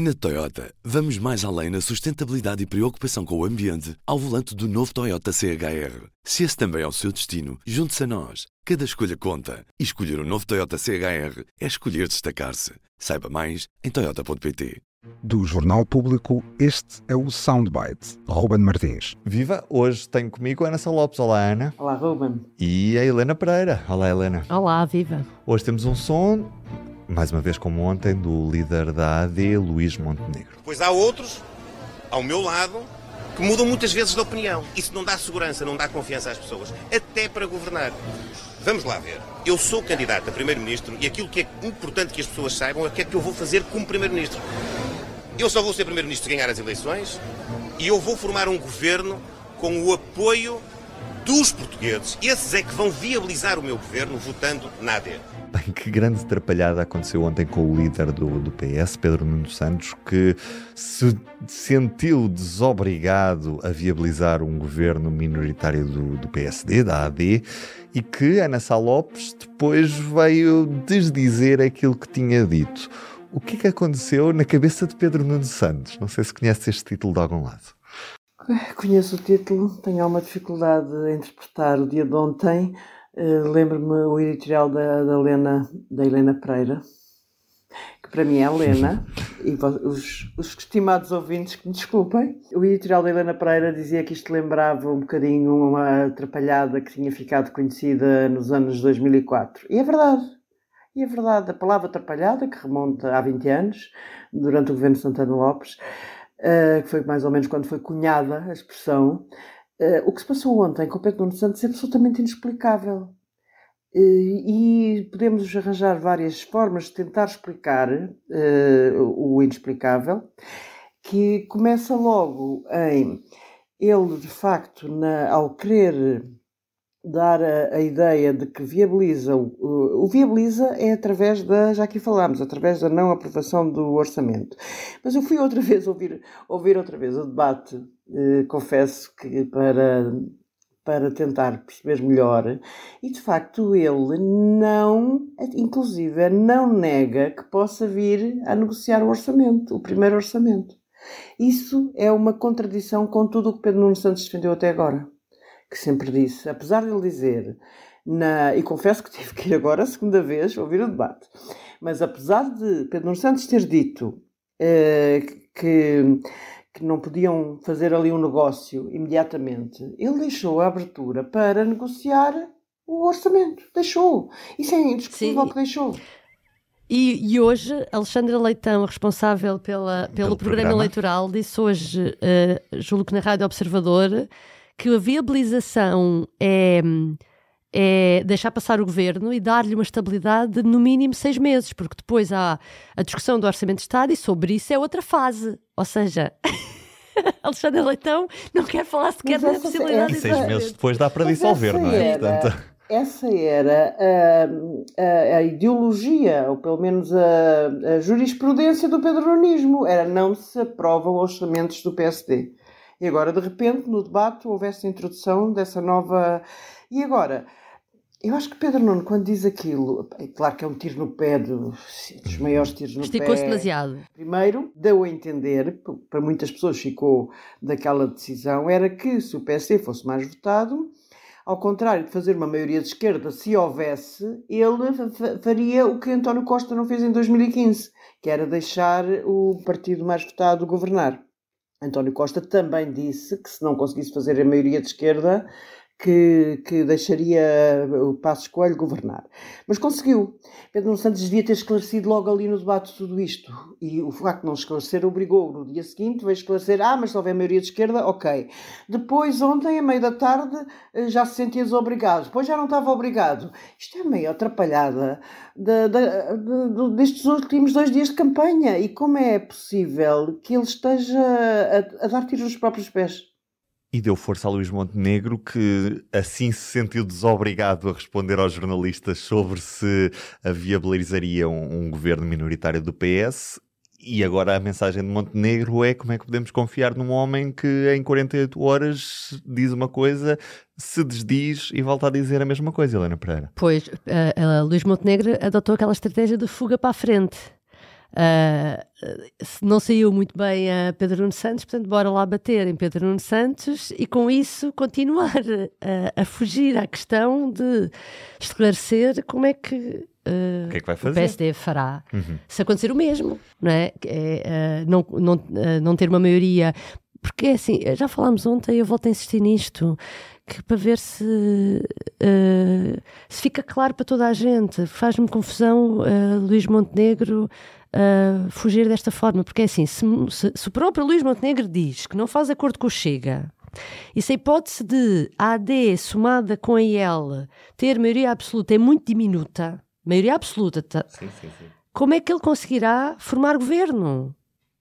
Na Toyota, vamos mais além na sustentabilidade e preocupação com o ambiente ao volante do novo Toyota CHR. Se esse também é o seu destino, junte-se a nós. Cada escolha conta. E escolher o um novo Toyota CHR é escolher destacar-se. Saiba mais em Toyota.pt. Do Jornal Público, este é o Soundbite. Ruben Martins. Viva! Hoje tenho comigo a Ana Lopes. Olá, Ana. Olá, Ruben. E a Helena Pereira. Olá, Helena. Olá, viva. Hoje temos um som mais uma vez como ontem, do líder da AD, Luís Montenegro. Pois há outros, ao meu lado, que mudam muitas vezes de opinião. Isso não dá segurança, não dá confiança às pessoas, até para governar. Vamos lá ver. Eu sou candidato a Primeiro-Ministro e aquilo que é importante que as pessoas saibam é o que é que eu vou fazer como Primeiro-Ministro. Eu só vou ser Primeiro-Ministro se ganhar as eleições e eu vou formar um governo com o apoio dos portugueses. Esses é que vão viabilizar o meu governo votando na AD. Bem, que grande atrapalhada aconteceu ontem com o líder do, do PS, Pedro Nuno Santos, que se sentiu desobrigado a viabilizar um governo minoritário do, do PSD, da AD, e que Ana Sá Lopes depois veio desdizer aquilo que tinha dito. O que é que aconteceu na cabeça de Pedro Nuno Santos? Não sei se conhece este título de algum lado. Conheço o título, tenho alguma dificuldade a interpretar o dia de ontem. Uh, Lembro-me o editorial da, da, Helena, da Helena Pereira, que para mim é Helena, e os, os estimados ouvintes que me desculpem. O editorial da Helena Pereira dizia que isto lembrava um bocadinho uma atrapalhada que tinha ficado conhecida nos anos 2004. E é verdade. E é verdade, a palavra atrapalhada, que remonta há 20 anos, durante o governo Santana Lopes, uh, que foi mais ou menos quando foi cunhada a expressão, uh, o que se passou ontem com o Pedro Nuno Santos é absolutamente inexplicável. Uh, e podemos arranjar várias formas de tentar explicar o inexplicável, que começa logo em ele, de facto, na, ao querer dar a, a, ideia de que viabiliza, o, o, viabiliza é através da, já aqui falámos, através da não aprovação do orçamento. Mas eu fui outra vez ouvir, ouvir outra vez o debate, eh, confesso que para, para tentar perceber melhor, e de facto ele não, inclusive, não nega que possa vir a negociar o orçamento, o primeiro orçamento. Isso é uma contradição com tudo o que Pedro Nuno Santos defendeu até agora que sempre disse, apesar de ele dizer, na, e confesso que tive que ir agora a segunda vez ouvir o debate, mas apesar de Pedro Nuno Santos ter dito eh, que, que não podiam fazer ali um negócio imediatamente, ele deixou a abertura para negociar o orçamento. Deixou. Isso é indiscutível que deixou. E, e, hoje, Alexandra Leitão, responsável pela, pelo, pelo programa, programa, eleitoral, disse hoje, uh, julgo que na Rádio Observador, que a viabilização é, é deixar passar o governo e dar-lhe uma estabilidade de no mínimo seis meses, porque depois há a discussão do Orçamento de Estado e sobre isso é outra fase. Ou seja. Alexandre Leitão não quer falar sequer da possibilidade de. seis meses depois dá para dissolver, não é? Era, Portanto... Essa era a, a, a, ideologia, ou pelo menos a, a jurisprudência do pedronismo. Era não se aprovam orçamentos do PSD. E agora, de repente, no debate, houve essa introdução dessa nova. E agora, eu acho que Pedro Nuno, quando diz aquilo, é claro que é um tiro no pé dos, dos maiores tiros no Esticou pé. Esticou-se demasiado. Primeiro, deu a entender, para muitas pessoas ficou daquela decisão, era que se o PSD fosse mais votado, ao contrário de fazer uma maioria de esquerda, se houvesse, ele faria o que António Costa não fez em 2015, que era deixar o partido mais votado governar. António Costa também disse que se não conseguisse fazer a maioria de esquerda, que, que deixaria o Passo Coelho governar. Mas conseguiu. Pedro Santos devia ter esclarecido logo ali no debate tudo isto. E o facto de não esclarecer obrigou no dia seguinte, veio esclarecer, ah, mas se houver maioria de esquerda, ok. Depois, ontem, a meio da tarde, eh, já se sentia desobrigado. Depois já não estava obrigado. Isto é meio atrapalhada de, de, de, destes últimos dois dias de campanha. E como é possível que ele esteja a, a dar tiros nos próprios pés? E deu força a Luís Montenegro, que assim se sentiu desobrigado a responder aos jornalistas sobre se viabilizaria um, um governo minoritário do PS. E agora a mensagem de Montenegro é como é que podemos confiar num homem que em 48 horas diz uma coisa, se desdiz e volta a dizer a mesma coisa, Helena Pereira. Pois, uh, uh, Luís Montenegro adotou aquela estratégia de fuga para a frente Uh, não saiu muito bem a Pedro Nuno Santos, portanto, bora lá bater em Pedro Nuno Santos e com isso continuar a, a fugir à questão de esclarecer como é que Uh, o, que é que o PSD fará uhum. se acontecer o mesmo, não é? é uh, não, não, uh, não ter uma maioria. Porque é assim, já falámos ontem, eu volto a insistir nisto que para ver se, uh, se fica claro para toda a gente. Faz-me confusão uh, Luís Montenegro uh, fugir desta forma, porque é assim: se, se, se, o próprio Luís Montenegro diz que não faz acordo com o Chega. E se a hipótese de a AD somada com a IL ter maioria absoluta é muito diminuta, maioria absoluta, tá? sim, sim, sim. como é que ele conseguirá formar governo?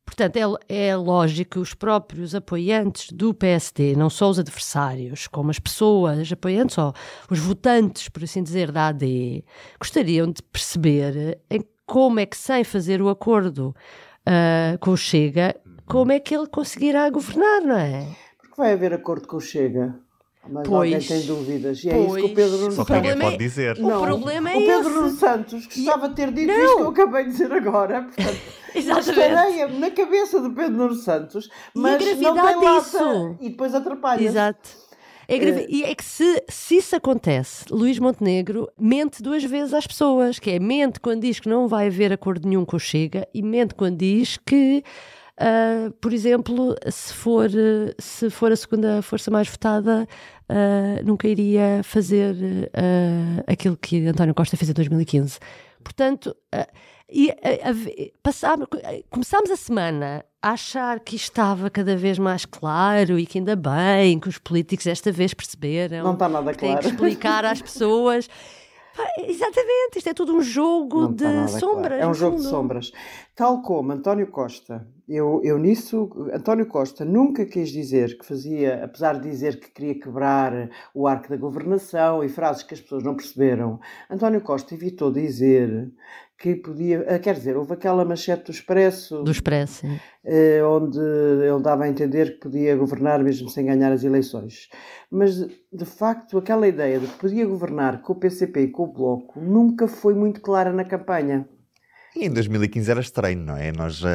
Portanto, é, é lógico que os próprios apoiantes do PSD, não só os adversários, como as pessoas apoiantes, ou os votantes, por assim dizer, da AD, gostariam de perceber como é que, sem fazer o acordo uh, com o Chega, como é que ele conseguirá governar, não é? Porque vai haver acordo com o Chega. Mas pois, alguém tem dúvidas. E é isso que o Pedro Nuno Santos... pode é, dizer. Não, o problema é O Pedro Nuno Santos gostava de ter dito não. isto que eu acabei de dizer agora. Portanto, Exatamente. na cabeça do Pedro Nuno Santos, mas e a não tem lata, e depois atrapalha. Exato. É, grave... é. E é que se, se isso acontece, Luís Montenegro mente duas vezes às pessoas, que é mente quando diz que não vai haver acordo nenhum com o Chega e mente quando diz que Uh, por exemplo, se for, se for a segunda força mais votada, uh, nunca iria fazer uh, aquilo que António Costa fez em 2015. Portanto, e, passámos, começámos a semana a achar que estava cada vez mais claro e que ainda bem que os políticos desta vez perceberam. Não está nada claro. Têm que explicar às pessoas. Exatamente, isto é tudo um jogo de sombras. Claro. É um jogo de sombras. Tal como António Costa, eu, eu nisso, António Costa nunca quis dizer que fazia, apesar de dizer que queria quebrar o arco da governação e frases que as pessoas não perceberam, António Costa evitou dizer que podia, ah, quer dizer, houve aquela manchete do Expresso. Do Expresso. Eh, onde ele dava a entender que podia governar mesmo sem ganhar as eleições. Mas, de facto, aquela ideia de que podia governar com o PCP e com o Bloco nunca foi muito clara na campanha. E em 2015 era estranho, não é? Nós, uh,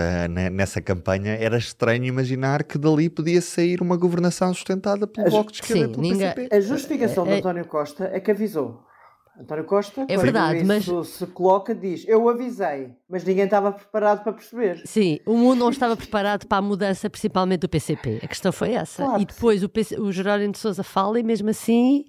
nessa campanha, era estranho imaginar que dali podia sair uma governação sustentada pelo Bloco de Esquerda pelo ninguém... PCP. A justificação de António Costa é que avisou António Costa, é verdade, mas se coloca, diz: Eu avisei, mas ninguém estava preparado para perceber. Sim, o mundo não estava preparado para a mudança, principalmente do PCP. A questão foi essa. Claro. E depois o, PC, o Jerónimo de Souza fala e mesmo assim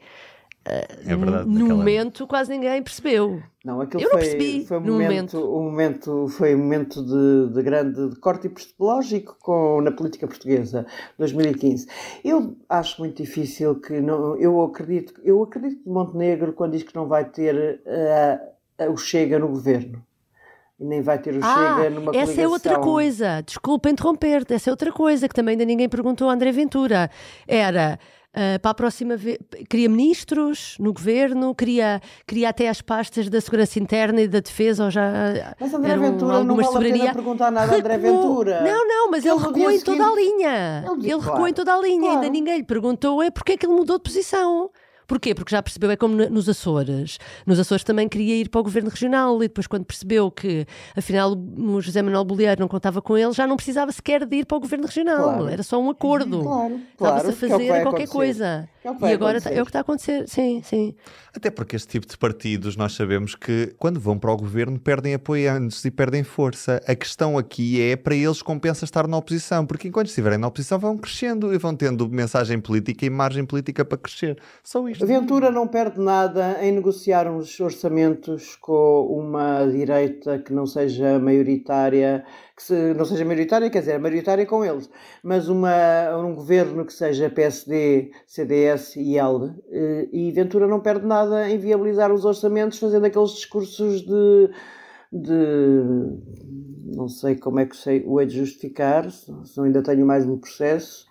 é verdade, no momento quase ninguém percebeu. Não, aquilo eu foi, não percebi foi um momento, momento. Um momento, foi um momento de, de grande de corte epistemológico com, na política portuguesa, 2015. Eu acho muito difícil que não, eu acredito, eu acredito que Montenegro quando diz que não vai ter uh, o Chega no governo. E nem vai ter o ah, Chega numa essa é outra coisa. Desculpa interromper-te. Essa é outra coisa que também ainda ninguém perguntou a André Ventura. Era Uh, para a próxima vez, queria ministros no governo, queria, queria até as pastas da segurança interna e da defesa, ou já Mas André Ventura não vale soberania. a pena perguntar nada a André Ventura. Não, não, mas ele, ele recuou em toda a linha. Ele, ele recuou em toda a linha, claro. ainda ninguém lhe perguntou é porque é que ele mudou de posição. Porquê? Porque já percebeu, é como nos Açores. Nos Açores também queria ir para o governo regional e depois, quando percebeu que afinal o José Manuel Bolieiro não contava com ele, já não precisava sequer de ir para o governo regional. Claro. Era só um acordo. Claro, claro. Estava-se a fazer é qualquer acontecer. coisa. É e agora é o que está a acontecer. Sim, sim. Até porque este tipo de partidos nós sabemos que quando vão para o governo perdem apoiantes e perdem força. A questão aqui é para eles compensa estar na oposição, porque enquanto estiverem na oposição vão crescendo e vão tendo mensagem política e margem política para crescer. Só isto. Ventura não perde nada em negociar uns orçamentos com uma direita que não seja maioritária, que se, não seja maioritária, quer dizer, maioritária com eles, mas uma, um governo que seja PSD, CDS e L. Eh, e Ventura não perde nada em viabilizar os orçamentos fazendo aqueles discursos de. de não sei como é que sei, o hei de justificar, se não ainda tenho mais um processo,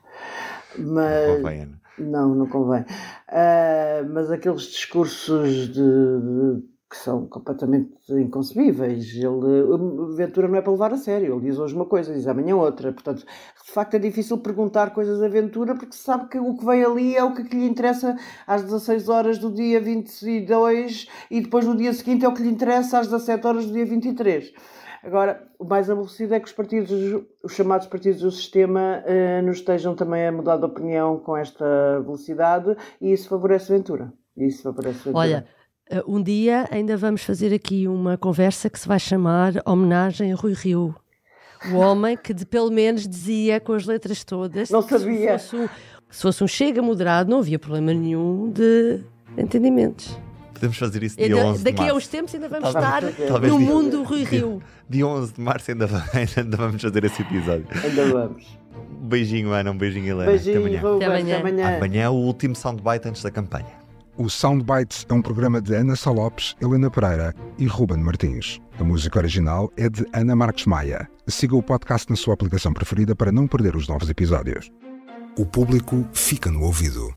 mas. Não, não convém. Uh, mas aqueles discursos de, de, que são completamente inconcebíveis. Ele, Ventura não é para levar a sério. Ele diz hoje uma coisa, diz amanhã outra. Portanto, de facto é difícil perguntar coisas a Ventura porque sabe que o que vem ali é o que lhe interessa às 16 horas do dia 22 e depois no dia seguinte é o que lhe interessa às 17 horas do dia 23. Agora, o mais aborrecido é que os partidos, os chamados partidos do sistema, eh, nos estejam também a mudar de opinião com esta velocidade e isso favorece Ventura. Isso favorece Ventura. Olha, eh, um dia ainda vamos fazer aqui uma conversa que se vai chamar Homenagem a Rui Rio. O homem que de, pelo menos dizia com as letras todas. Não sabia. Se fosse, um, se fosse um chega moderado, não havia problema nenhum de entendimentos. Podemos fazer isso dia ainda, 11 de Daqui março. a uns tempos ainda vamos talvez, estar talvez no dia, mundo Rui Rio. Dia 11 de março ainda, ainda vamos fazer esse episódio. Ainda vamos. Um beijinho, Ana. Um beijinho, Helena. Beijinho, até amanhã. Até amanhã. Até amanhã. Amanhã é o último soundbite antes da campanha. O Soundbites é um programa de Ana Salopes, Helena Pereira e Ruben Martins. A música original é de Ana Marques Maia. Siga o podcast na sua aplicação preferida para não perder os novos episódios. O público fica no ouvido.